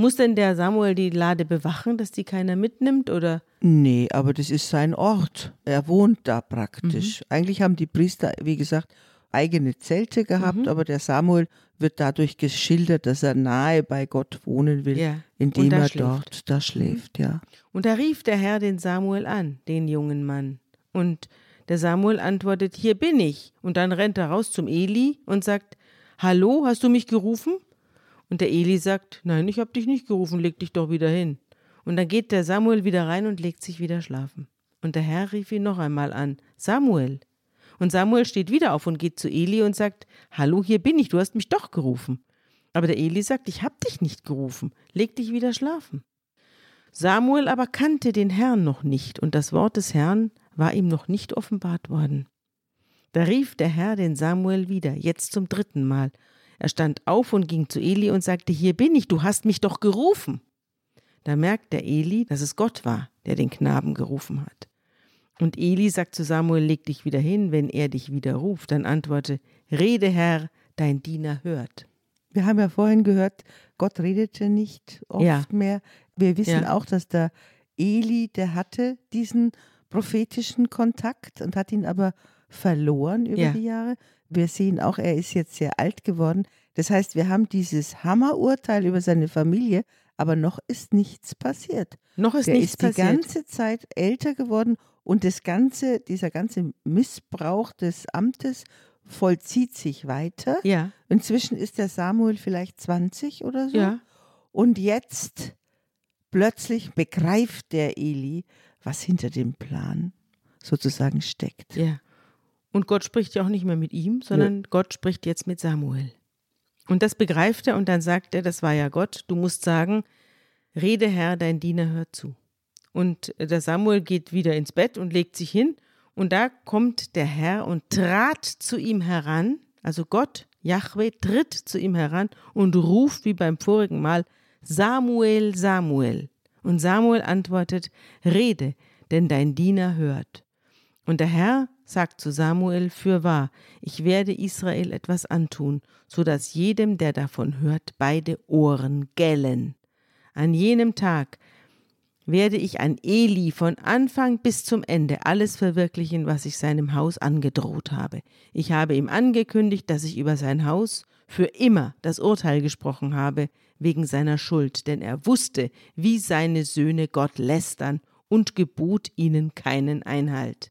Muss denn der Samuel die Lade bewachen, dass die keiner mitnimmt, oder? Nee, aber das ist sein Ort. Er wohnt da praktisch. Mhm. Eigentlich haben die Priester, wie gesagt, eigene Zelte gehabt, mhm. aber der Samuel wird dadurch geschildert, dass er nahe bei Gott wohnen will, ja. indem er schläft. dort da schläft, ja. Und da rief der Herr den Samuel an, den jungen Mann. Und der Samuel antwortet, hier bin ich. Und dann rennt er raus zum Eli und sagt, Hallo, hast du mich gerufen? Und der Eli sagt, nein, ich habe dich nicht gerufen, leg dich doch wieder hin. Und dann geht der Samuel wieder rein und legt sich wieder schlafen. Und der Herr rief ihn noch einmal an, Samuel. Und Samuel steht wieder auf und geht zu Eli und sagt, Hallo, hier bin ich, du hast mich doch gerufen. Aber der Eli sagt, ich hab dich nicht gerufen, leg dich wieder schlafen. Samuel aber kannte den Herrn noch nicht, und das Wort des Herrn war ihm noch nicht offenbart worden. Da rief der Herr den Samuel wieder, jetzt zum dritten Mal. Er stand auf und ging zu Eli und sagte, Hier bin ich, du hast mich doch gerufen. Da merkt der Eli, dass es Gott war, der den Knaben gerufen hat. Und Eli sagt zu Samuel, leg dich wieder hin, wenn er dich wieder ruft. Dann antworte, Rede Herr, dein Diener hört. Wir haben ja vorhin gehört, Gott redete nicht oft ja. mehr. Wir wissen ja. auch, dass der Eli, der hatte diesen prophetischen Kontakt und hat ihn aber verloren über ja. die Jahre. Wir sehen auch, er ist jetzt sehr alt geworden. Das heißt, wir haben dieses Hammerurteil über seine Familie, aber noch ist nichts passiert. Noch ist Der nichts ist passiert. die ganze Zeit älter geworden und das ganze, dieser ganze Missbrauch des Amtes vollzieht sich weiter. Ja. Inzwischen ist der Samuel vielleicht 20 oder so. Ja. Und jetzt plötzlich begreift der Eli, was hinter dem Plan sozusagen steckt. Ja. Und Gott spricht ja auch nicht mehr mit ihm, sondern ja. Gott spricht jetzt mit Samuel. Und das begreift er und dann sagt er, das war ja Gott, du musst sagen, Rede Herr, dein Diener hört zu. Und der Samuel geht wieder ins Bett und legt sich hin. Und da kommt der Herr und trat zu ihm heran, also Gott, Yahweh, tritt zu ihm heran und ruft wie beim vorigen Mal, Samuel, Samuel. Und Samuel antwortet, Rede, denn dein Diener hört. Und der Herr sagt zu Samuel, Fürwahr, ich werde Israel etwas antun, so dass jedem, der davon hört, beide Ohren gellen. An jenem Tag werde ich an Eli von Anfang bis zum Ende alles verwirklichen, was ich seinem Haus angedroht habe. Ich habe ihm angekündigt, dass ich über sein Haus für immer das Urteil gesprochen habe, wegen seiner Schuld, denn er wusste, wie seine Söhne Gott lästern und gebot ihnen keinen Einhalt.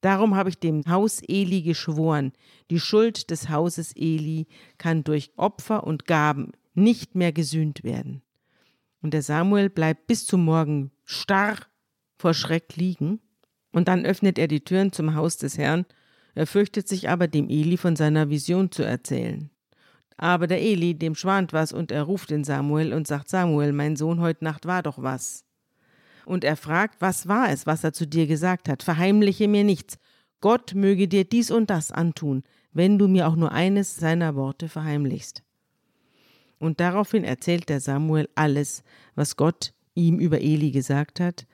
Darum habe ich dem Haus Eli geschworen, die Schuld des Hauses Eli kann durch Opfer und Gaben nicht mehr gesühnt werden. Und der Samuel bleibt bis zum Morgen starr vor Schreck liegen. Und dann öffnet er die Türen zum Haus des Herrn. Er fürchtet sich aber, dem Eli von seiner Vision zu erzählen. Aber der Eli, dem schwant was, und er ruft den Samuel und sagt: Samuel, mein Sohn, heute Nacht war doch was. Und er fragt, was war es, was er zu dir gesagt hat? Verheimliche mir nichts. Gott möge dir dies und das antun, wenn du mir auch nur eines seiner Worte verheimlichst. Und daraufhin erzählt der Samuel alles, was Gott ihm über Eli gesagt hat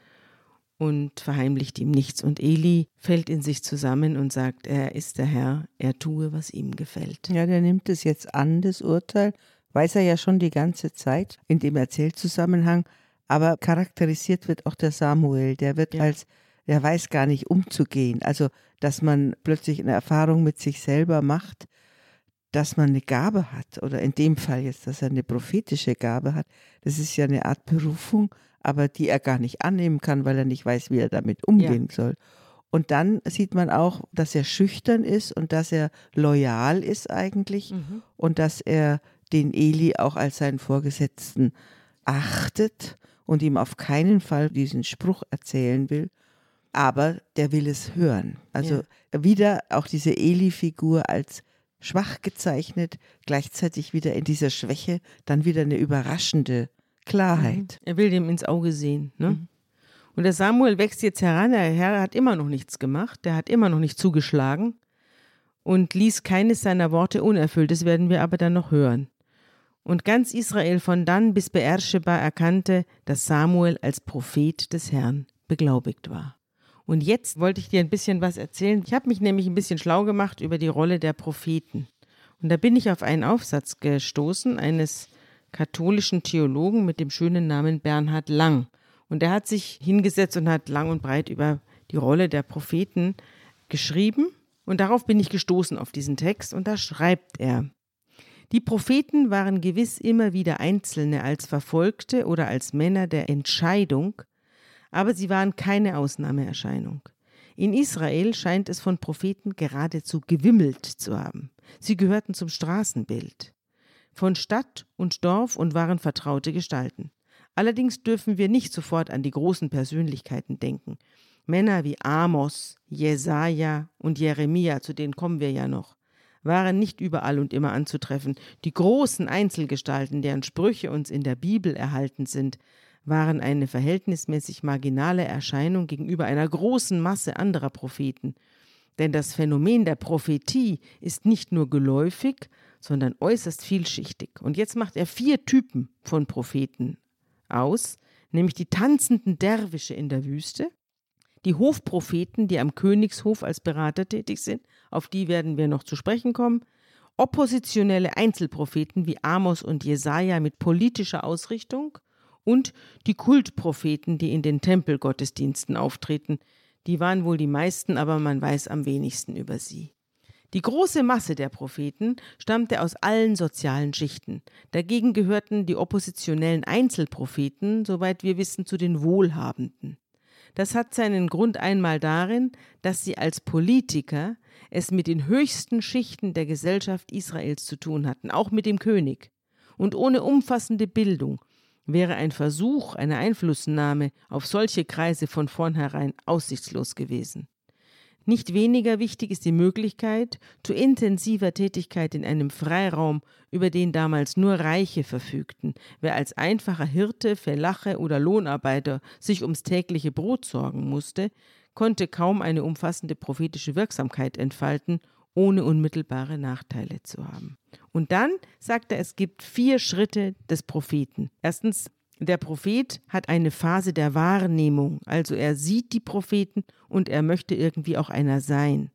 und verheimlicht ihm nichts. Und Eli fällt in sich zusammen und sagt, er ist der Herr, er tue, was ihm gefällt. Ja, der nimmt es jetzt an, das Urteil, weiß er ja schon die ganze Zeit in dem Erzählzusammenhang, aber charakterisiert wird auch der Samuel, der wird ja. als, der weiß gar nicht umzugehen. Also, dass man plötzlich eine Erfahrung mit sich selber macht, dass man eine Gabe hat, oder in dem Fall jetzt, dass er eine prophetische Gabe hat, das ist ja eine Art Berufung, aber die er gar nicht annehmen kann, weil er nicht weiß, wie er damit umgehen ja. soll. Und dann sieht man auch, dass er schüchtern ist und dass er loyal ist eigentlich mhm. und dass er den Eli auch als seinen Vorgesetzten achtet und ihm auf keinen Fall diesen Spruch erzählen will, aber der will es hören. Also ja. wieder auch diese Eli-Figur als schwach gezeichnet, gleichzeitig wieder in dieser Schwäche, dann wieder eine überraschende Klarheit. Mhm. Er will dem ins Auge sehen. Ne? Mhm. Und der Samuel wächst jetzt heran, der Herr hat immer noch nichts gemacht, der hat immer noch nicht zugeschlagen und ließ keines seiner Worte unerfüllt. Das werden wir aber dann noch hören. Und ganz Israel von dann bis Beersheba erkannte, dass Samuel als Prophet des Herrn beglaubigt war. Und jetzt wollte ich dir ein bisschen was erzählen. Ich habe mich nämlich ein bisschen schlau gemacht über die Rolle der Propheten. Und da bin ich auf einen Aufsatz gestoßen eines katholischen Theologen mit dem schönen Namen Bernhard Lang. Und der hat sich hingesetzt und hat lang und breit über die Rolle der Propheten geschrieben. Und darauf bin ich gestoßen auf diesen Text. Und da schreibt er, die Propheten waren gewiss immer wieder Einzelne als Verfolgte oder als Männer der Entscheidung, aber sie waren keine Ausnahmeerscheinung. In Israel scheint es von Propheten geradezu gewimmelt zu haben. Sie gehörten zum Straßenbild von Stadt und Dorf und waren vertraute Gestalten. Allerdings dürfen wir nicht sofort an die großen Persönlichkeiten denken. Männer wie Amos, Jesaja und Jeremia, zu denen kommen wir ja noch, waren nicht überall und immer anzutreffen. Die großen Einzelgestalten, deren Sprüche uns in der Bibel erhalten sind, waren eine verhältnismäßig marginale Erscheinung gegenüber einer großen Masse anderer Propheten. Denn das Phänomen der Prophetie ist nicht nur geläufig, sondern äußerst vielschichtig. Und jetzt macht er vier Typen von Propheten aus, nämlich die tanzenden Derwische in der Wüste, die Hofpropheten, die am Königshof als Berater tätig sind, auf die werden wir noch zu sprechen kommen, oppositionelle Einzelpropheten wie Amos und Jesaja mit politischer Ausrichtung und die Kultpropheten, die in den Tempelgottesdiensten auftreten. Die waren wohl die meisten, aber man weiß am wenigsten über sie. Die große Masse der Propheten stammte aus allen sozialen Schichten. Dagegen gehörten die oppositionellen Einzelpropheten, soweit wir wissen, zu den Wohlhabenden. Das hat seinen Grund einmal darin, dass sie als Politiker es mit den höchsten Schichten der Gesellschaft Israels zu tun hatten, auch mit dem König. Und ohne umfassende Bildung wäre ein Versuch einer Einflussnahme auf solche Kreise von vornherein aussichtslos gewesen. Nicht weniger wichtig ist die Möglichkeit zu intensiver Tätigkeit in einem Freiraum, über den damals nur Reiche verfügten. Wer als einfacher Hirte, Verlache oder Lohnarbeiter sich ums tägliche Brot sorgen musste, konnte kaum eine umfassende prophetische Wirksamkeit entfalten, ohne unmittelbare Nachteile zu haben. Und dann sagt er, es gibt vier Schritte des Propheten. Erstens der Prophet hat eine Phase der Wahrnehmung, also er sieht die Propheten und er möchte irgendwie auch einer sein.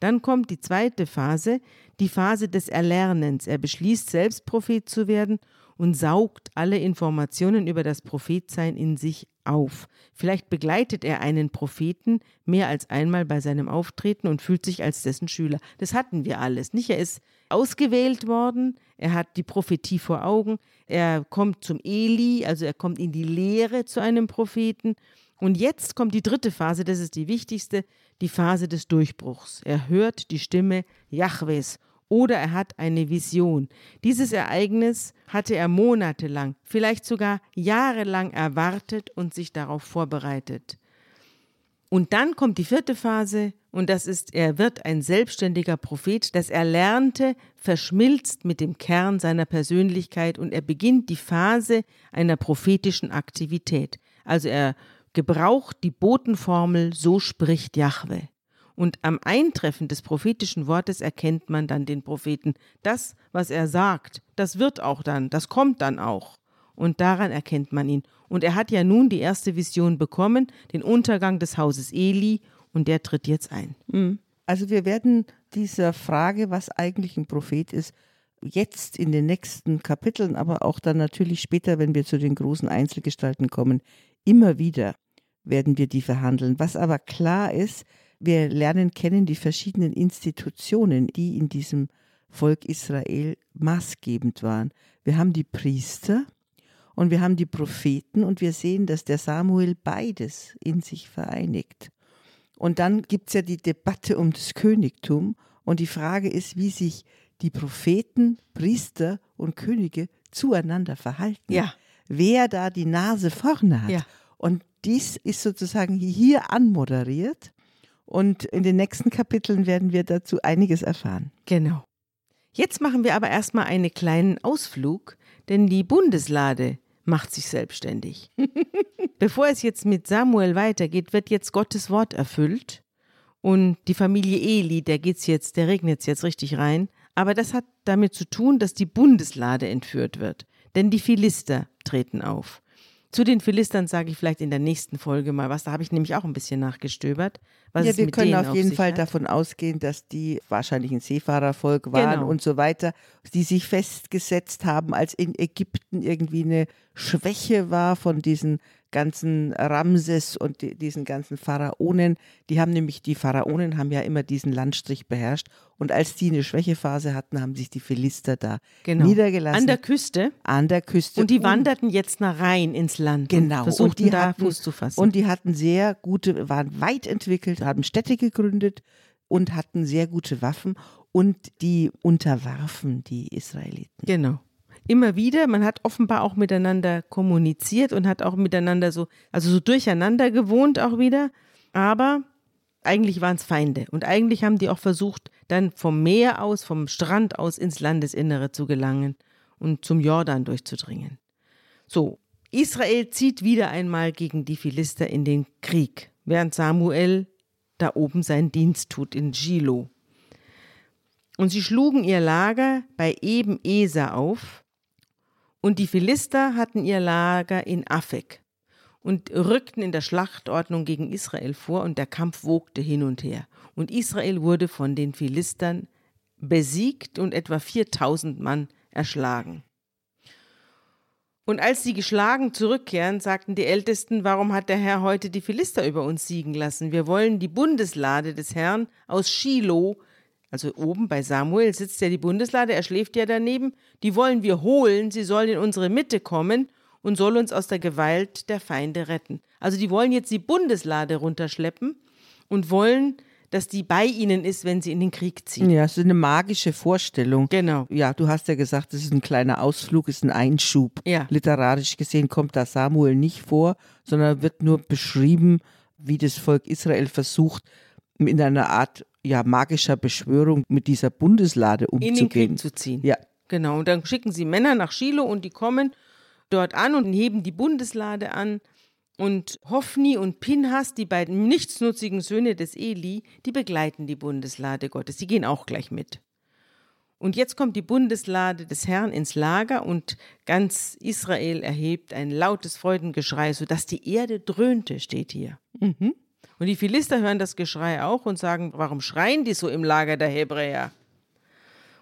Dann kommt die zweite Phase, die Phase des Erlernens. Er beschließt, selbst Prophet zu werden und saugt alle Informationen über das Prophetsein in sich auf. Vielleicht begleitet er einen Propheten mehr als einmal bei seinem Auftreten und fühlt sich als dessen Schüler. Das hatten wir alles. Nicht, er ist ausgewählt worden, er hat die Prophetie vor Augen, er kommt zum Eli, also er kommt in die Lehre zu einem Propheten. Und jetzt kommt die dritte Phase, das ist die wichtigste, die Phase des Durchbruchs. Er hört die Stimme Jahwes oder er hat eine Vision. Dieses Ereignis hatte er monatelang, vielleicht sogar jahrelang erwartet und sich darauf vorbereitet. Und dann kommt die vierte Phase und das ist, er wird ein selbstständiger Prophet. Das Erlernte verschmilzt mit dem Kern seiner Persönlichkeit und er beginnt die Phase einer prophetischen Aktivität. Also er gebraucht die Botenformel So spricht Jahwe. Und am Eintreffen des prophetischen Wortes erkennt man dann den Propheten. Das, was er sagt, das wird auch dann, das kommt dann auch. Und daran erkennt man ihn. Und er hat ja nun die erste Vision bekommen, den Untergang des Hauses Eli, und der tritt jetzt ein. Mhm. Also wir werden dieser Frage, was eigentlich ein Prophet ist, jetzt in den nächsten Kapiteln, aber auch dann natürlich später, wenn wir zu den großen Einzelgestalten kommen, immer wieder werden wir die verhandeln. Was aber klar ist, wir lernen kennen die verschiedenen Institutionen, die in diesem Volk Israel maßgebend waren. Wir haben die Priester und wir haben die Propheten und wir sehen, dass der Samuel beides in sich vereinigt. Und dann gibt es ja die Debatte um das Königtum und die Frage ist, wie sich die Propheten, Priester und Könige zueinander verhalten. Ja. Wer da die Nase vorne hat. Ja. Und dies ist sozusagen hier anmoderiert. Und in den nächsten Kapiteln werden wir dazu einiges erfahren. Genau. Jetzt machen wir aber erstmal einen kleinen Ausflug, denn die Bundeslade macht sich selbstständig. Bevor es jetzt mit Samuel weitergeht, wird jetzt Gottes Wort erfüllt. Und die Familie Eli, der geht's jetzt, der regnet jetzt richtig rein. Aber das hat damit zu tun, dass die Bundeslade entführt wird. Denn die Philister treten auf. Zu den Philistern sage ich vielleicht in der nächsten Folge mal was. Da habe ich nämlich auch ein bisschen nachgestöbert. Was ja, wir können auf jeden auf Fall hat. davon ausgehen, dass die wahrscheinlich ein Seefahrervolk waren Genau. und so weiter, die sich festgesetzt haben, als in Ägypten irgendwie eine Schwäche war von diesen ganzen Ramses und die, diesen ganzen Pharaonen. Die haben nämlich, die Pharaonen haben ja immer diesen Landstrich beherrscht. Und als die eine Schwächephase hatten, haben sich die Philister da Genau. niedergelassen. An der Küste. an der Küste. Und die wanderten jetzt nach Rhein ins Land. Genau. Und versuchten und die da hatten, Fuß zu fassen. Und die hatten sehr gute, waren weit entwickelt, haben Städte gegründet und hatten sehr gute Waffen und die unterwarfen die Israeliten. Genau. Immer wieder, man hat offenbar auch miteinander kommuniziert und hat auch miteinander so, also so durcheinander gewohnt auch wieder. Aber eigentlich waren es Feinde. Und eigentlich haben die auch versucht, dann vom Meer aus, vom Strand aus ins Landesinnere zu gelangen und zum Jordan durchzudringen. So, Israel zieht wieder einmal gegen die Philister in den Krieg, während Samuel da oben seinen Dienst tut in Shiloh. Und sie schlugen ihr Lager bei eben Eser auf, und die Philister hatten ihr Lager in Afek und rückten in der Schlachtordnung gegen Israel vor, und der Kampf wogte hin und her. Und Israel wurde von den Philistern besiegt und etwa 4000 Mann erschlagen. Und als sie geschlagen zurückkehren, sagten die Ältesten, warum hat der Herr heute die Philister über uns siegen lassen? Wir wollen die Bundeslade des Herrn aus Shiloh, also oben bei Samuel sitzt ja die Bundeslade, er schläft ja daneben, die wollen wir holen, sie soll in unsere Mitte kommen und soll uns aus der Gewalt der Feinde retten. Also die wollen jetzt die Bundeslade runterschleppen und wollen, dass die bei ihnen ist, wenn sie in den Krieg ziehen. Ja, es ist eine magische Vorstellung. Genau. Ja, du hast ja gesagt, es ist ein kleiner Ausflug, es ist ein Einschub. Ja. Literarisch gesehen kommt da Samuel nicht vor, sondern wird nur beschrieben, wie das Volk Israel versucht, in einer Art ja, magischer Beschwörung mit dieser Bundeslade in den umzugehen. Krieg zu ziehen. Ja, Genau, und dann schicken sie Männer nach Shiloh und die kommen dort an und heben die Bundeslade an. Und Hophni und Pinhas, die beiden nichtsnutzigen Söhne des Eli, die begleiten die Bundeslade Gottes. Die gehen auch gleich mit. Und jetzt kommt die Bundeslade des Herrn ins Lager und ganz Israel erhebt ein lautes Freudengeschrei, sodass die Erde dröhnte, steht hier. Und die Philister hören das Geschrei auch und sagen, warum schreien die so im Lager der Hebräer?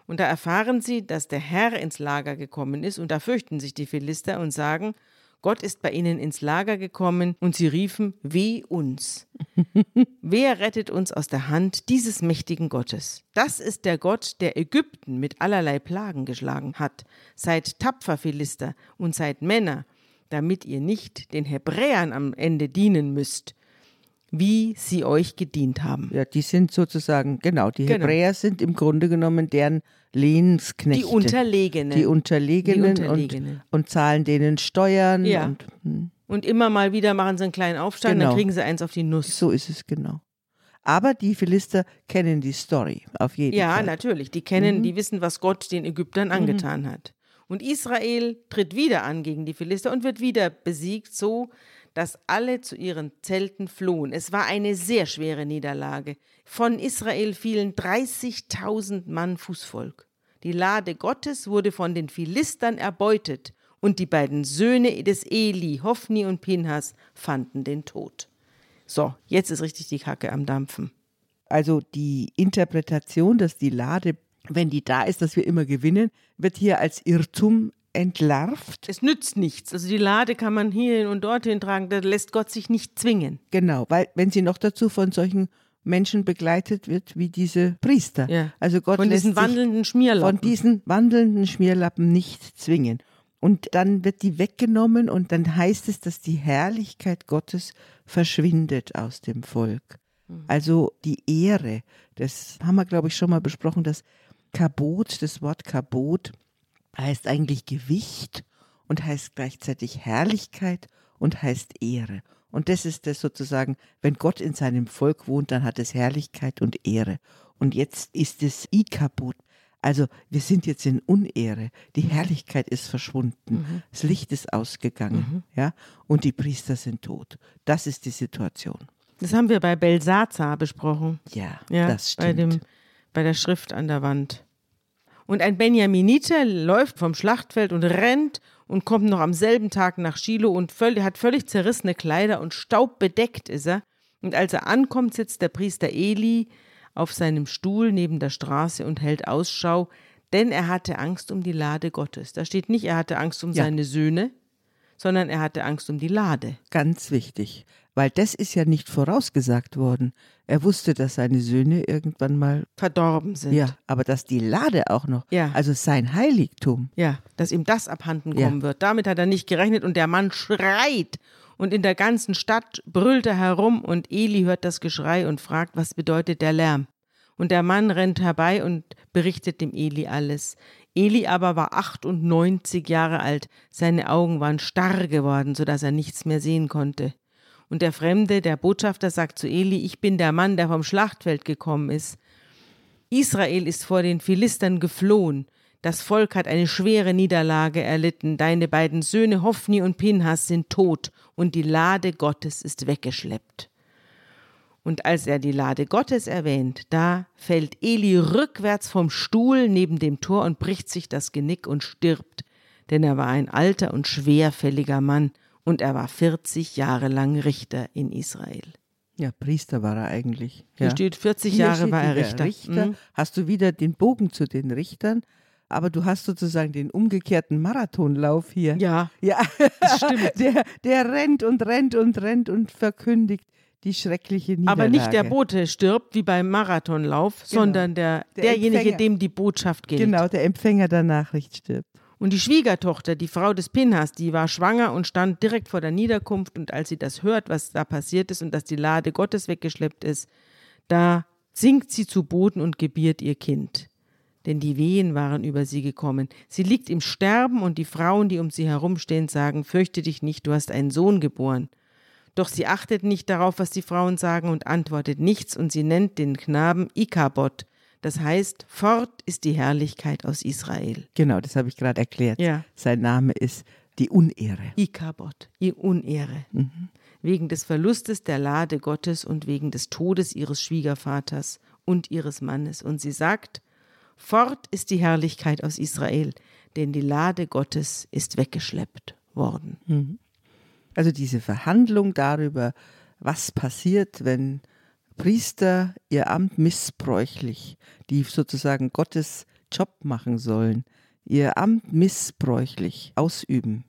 Und da erfahren sie, dass der Herr ins Lager gekommen ist, und da fürchten sich die Philister und sagen, Gott ist bei ihnen ins Lager gekommen, und sie riefen, weh uns. Wer rettet uns aus der Hand dieses mächtigen Gottes? Das ist der Gott, der Ägypten mit allerlei Plagen geschlagen hat. Seid tapfer, Philister, und seid Männer, damit ihr nicht den Hebräern am Ende dienen müsst, wie sie euch gedient haben. ja, die sind sozusagen, genau, die Genau. Hebräer sind im Grunde genommen deren Lehnsknechte. Die Unterlegenen. Die Unterlegenen, Die Unterlegenen. Und, und zahlen denen Steuern. Ja. Und, hm, Und immer mal wieder machen sie einen kleinen Aufstand, Genau. dann kriegen sie eins auf die Nuss. so ist es genau. Aber die Philister kennen die Story, auf jeden Ja, Fall. natürlich. Die kennen, Mhm. die wissen, was Gott den Ägyptern angetan hat. Und Israel tritt wieder an gegen die Philister und wird wieder besiegt, so dass alle zu ihren Zelten flohen. Es war eine sehr schwere Niederlage. Von Israel fielen 30.000 Mann Fußvolk. Die Lade Gottes wurde von den Philistern erbeutet und die beiden Söhne des Eli, Hophni und Pinhas, fanden den Tod. So, jetzt ist richtig die Kacke am Dampfen. Also die Interpretation, dass die Lade, wenn die da ist, dass wir immer gewinnen, wird hier als Irrtum entlarvt. Es nützt nichts. Also die Lade kann man hierhin und dorthin tragen, da lässt Gott sich nicht zwingen. Genau, weil wenn sie noch dazu von solchen Menschen begleitet wird wie diese Priester. Ja. Also Gott Von lässt diesen wandelnden Schmierlappen. von diesen wandelnden Schmierlappen nicht zwingen. Und dann wird die weggenommen und dann heißt es, dass die Herrlichkeit Gottes verschwindet aus dem Volk. Mhm. Also die Ehre, das haben wir, glaube ich, schon mal besprochen, das Kabot, das Wort Kabot heißt eigentlich Gewicht und heißt gleichzeitig Herrlichkeit und heißt Ehre. Und das ist das sozusagen, wenn Gott in seinem Volk wohnt, dann hat es Herrlichkeit und Ehre. Und jetzt ist es Ikabut. Also wir sind jetzt in Unehre. Die Herrlichkeit ist verschwunden. Das Licht ist ausgegangen. Ja? Und die Priester sind tot. Das ist die Situation. Das haben wir bei Belsazar besprochen. Ja, Ja, das bei, stimmt. dem, bei der Schrift an der Wand. Und ein Benjaminiter läuft vom Schlachtfeld und rennt und kommt noch am selben Tag nach Shiloh und völlig, hat völlig zerrissene Kleider und staubbedeckt ist er. Und als er ankommt, sitzt der Priester Eli auf seinem Stuhl neben der Straße und hält Ausschau, denn er hatte Angst um die Lade Gottes. Da steht nicht, er hatte Angst um Ja. seine Söhne, sondern er hatte Angst um die Lade. Ganz wichtig, weil das ist ja nicht vorausgesagt worden. Er wusste, dass seine Söhne irgendwann mal, Verdorben sind. ja, aber dass die Lade auch noch, Ja. also sein Heiligtum, Ja, dass ihm das abhanden Ja. kommen wird. Damit hat er nicht gerechnet und der Mann schreit. Und in der ganzen Stadt brüllt er herum und Eli hört das Geschrei und fragt, was bedeutet der Lärm? Und der Mann rennt herbei und berichtet dem Eli alles. Eli aber war 98 Jahre alt, seine Augen waren starr geworden, so dass er nichts mehr sehen konnte. Und der Fremde, der Botschafter, sagt zu Eli, ich bin der Mann, der vom Schlachtfeld gekommen ist. Israel ist vor den Philistern geflohen. Das Volk hat eine schwere Niederlage erlitten. Deine beiden Söhne Hophni und Pinhas sind tot und die Lade Gottes ist weggeschleppt. Und als er die Lade Gottes erwähnt, da fällt Eli rückwärts vom Stuhl neben dem Tor und bricht sich das Genick und stirbt, denn er war ein alter und schwerfälliger Mann und er war 40 Jahre lang Richter in Israel. ja, Priester war er eigentlich. Hier ja. steht 40 Hier Jahre steht war er wieder Richter. Mhm. Hast du wieder den Bogen zu den Richtern, aber du hast sozusagen den umgekehrten Marathonlauf hier. Ja, Ja, das stimmt. der, der rennt und rennt und rennt und verkündigt die schreckliche Niederlage. Aber nicht der Bote stirbt wie beim Marathonlauf, sondern der, Der derjenige, Empfänger. dem die Botschaft gilt. Genau, der Empfänger der Nachricht stirbt. Und die Schwiegertochter, die Frau des Pinhas, die war schwanger und stand direkt vor der Niederkunft. Und als sie das hört, was da passiert ist und dass die Lade Gottes weggeschleppt ist, da sinkt sie zu Boden und gebiert ihr Kind. Denn die Wehen waren über sie gekommen. Sie liegt im Sterben und die Frauen, die um sie herumstehen, sagen, fürchte dich nicht, du hast einen Sohn geboren. Doch sie achtet nicht darauf, was die Frauen sagen und antwortet nichts und sie nennt den Knaben Ikabod. Das heißt, fort ist die Herrlichkeit aus Israel. Genau, das habe ich gerade erklärt. Ja. Sein Name ist die Unehre. Ikabod, ihr Unehre. Wegen des Verlustes der Lade Gottes und wegen des Todes ihres Schwiegervaters und ihres Mannes. Und sie sagt, fort ist die Herrlichkeit aus Israel, denn die Lade Gottes ist weggeschleppt worden. Also diese Verhandlung darüber, was passiert, wenn Priester ihr Amt missbräuchlich, die sozusagen Gottes Job machen sollen, ihr Amt missbräuchlich ausüben,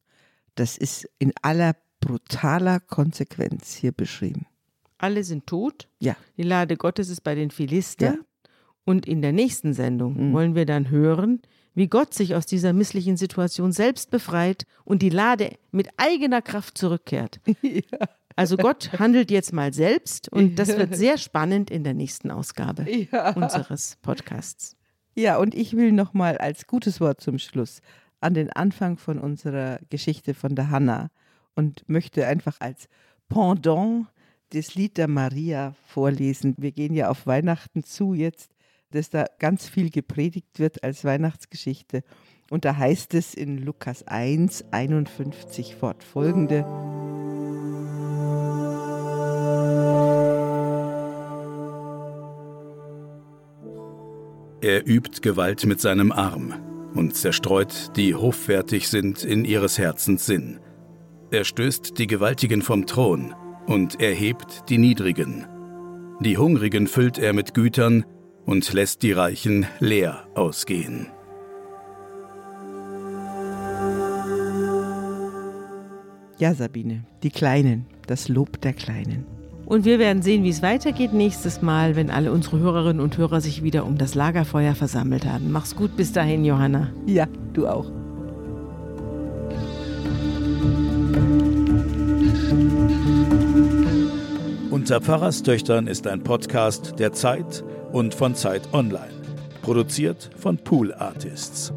das ist in aller brutaler Konsequenz hier beschrieben. Alle sind tot. Ja. Die Lade Gottes ist bei den Philistern. Ja. Und in der nächsten Sendung wollen wir dann hören, wie Gott sich aus dieser misslichen Situation selbst befreit und die Lade mit eigener Kraft zurückkehrt. Also Gott handelt jetzt mal selbst und das wird sehr spannend in der nächsten Ausgabe unseres Podcasts. Ja, und ich will noch mal als gutes Wort zum Schluss an den Anfang von unserer Geschichte von der Hanna und möchte einfach als Pendant das Lied der Maria vorlesen. Wir gehen ja auf Weihnachten zu jetzt, dass da ganz viel gepredigt wird als Weihnachtsgeschichte. Und da heißt es in Lukas 1, 51 fortfolgende. Er übt Gewalt mit seinem Arm und zerstreut, die hoffärtig sind in ihres Herzens Sinn. Er stößt die Gewaltigen vom Thron und erhebt die Niedrigen. Die Hungrigen füllt er mit Gütern und lässt die Reichen leer ausgehen. Ja, Sabine, die Kleinen, das Lob der Kleinen. Und wir werden sehen, wie es weitergeht nächstes Mal, wenn alle unsere Hörerinnen und Hörer sich wieder um das Lagerfeuer versammelt haben. Mach's gut bis dahin, Johanna. Ja, du auch. Unter Pfarrerstöchtern ist ein Podcast der Zeit und von Zeit Online. Produziert von Pool Artists.